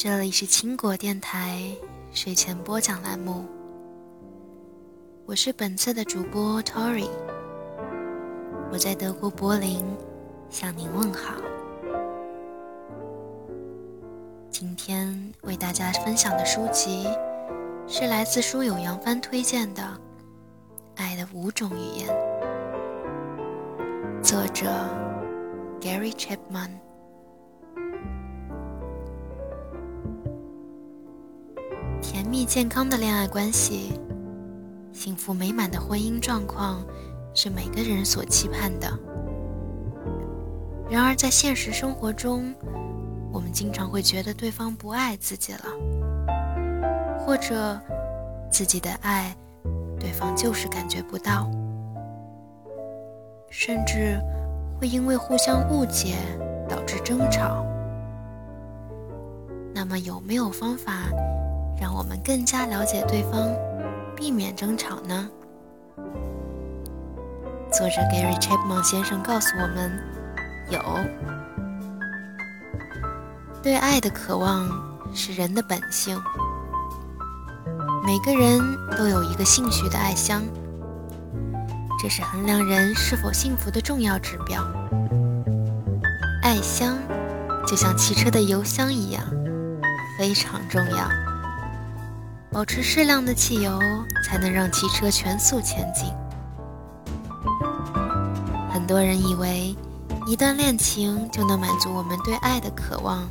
这里是青果电台睡前播讲栏目，我是本次的主播 Tori，我在德国柏林向您问好。今天为大家分享的书籍是来自书友杨帆推荐的《爱的五种语言》，作者 Gary Chapman。甜蜜健康的恋爱关系，幸福美满的婚姻状况，是每个人所期盼的。然而，在现实生活中，我们经常会觉得对方不爱自己了，或者自己的爱，对方就是感觉不到，甚至会因为互相误解导致争吵。那么，有没有方法？让我们更加了解对方，避免争吵呢？作者 Gary Chapman 先生告诉我们：有。对爱的渴望是人的本性，每个人都有一个兴趣的爱箱，这是衡量人是否幸福的重要指标。爱箱就像汽车的油箱一样，非常重要。保持适量的汽油，才能让汽车全速前进。很多人以为一段恋情就能满足我们对爱的渴望，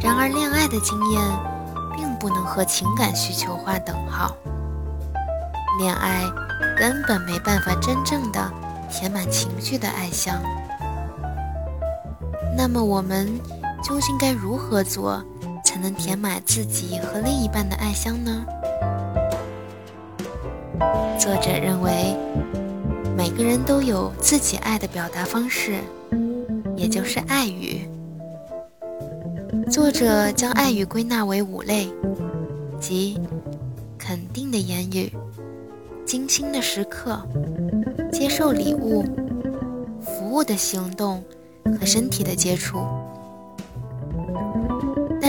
然而恋爱的经验并不能和情感需求划等号。恋爱根本没办法真正的填满情绪的爱箱。那么我们究竟该如何做？才能填满自己和另一半的爱箱呢？作者认为，每个人都有自己爱的表达方式，也就是爱语。作者将爱语归纳为五类，即肯定的言语、精心的时刻、接受礼物、服务的行动和身体的接触。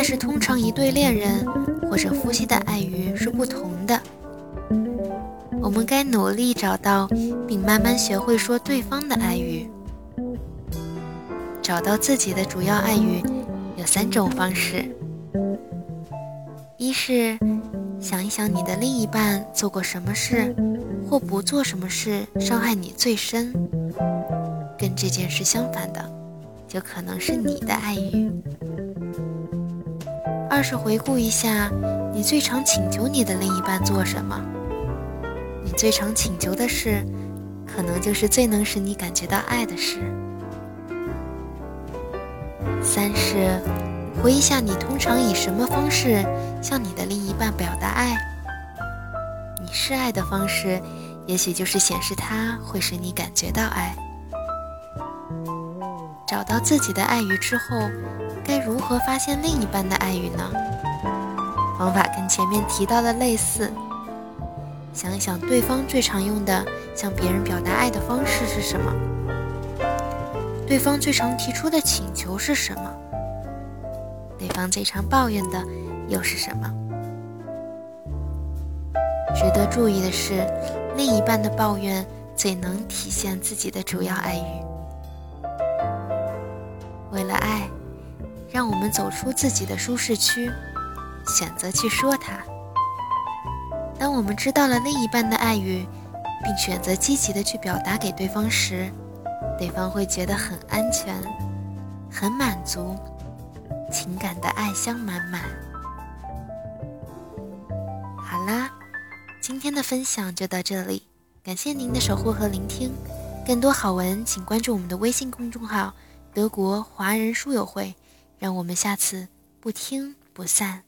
但是，通常一对恋人或者夫妻的爱语是不同的。我们该努力找到并慢慢学会说对方的爱语。找到自己的主要爱语有三种方式：一是想一想你的另一半做过什么事或不做什么事伤害你最深，跟这件事相反的，就可能是你的爱语。二是回顾一下，你最常请求你的另一半做什么？你最常请求的事，可能就是最能使你感觉到爱的事。三是回忆下，你通常以什么方式向你的另一半表达爱？你示爱的方式，也许就是显示他会使你感觉到爱。找到自己的爱语之后。该如何发现另一半的爱语呢？方法跟前面提到的类似。想一想，对方最常用的向别人表达爱的方式是什么？对方最常提出的请求是什么？对方最常抱怨的又是什么？值得注意的是，另一半的抱怨最能体现自己的主要爱语。为了爱。让我们走出自己的舒适区，选择去说它。当我们知道了另一半的爱语，并选择积极的去表达给对方时，对方会觉得很安全、很满足，情感的爱香满满。好啦，今天的分享就到这里，感谢您的守护和聆听。更多好文，请关注我们的微信公众号“德国华人书友会”。让我们下次不听不散。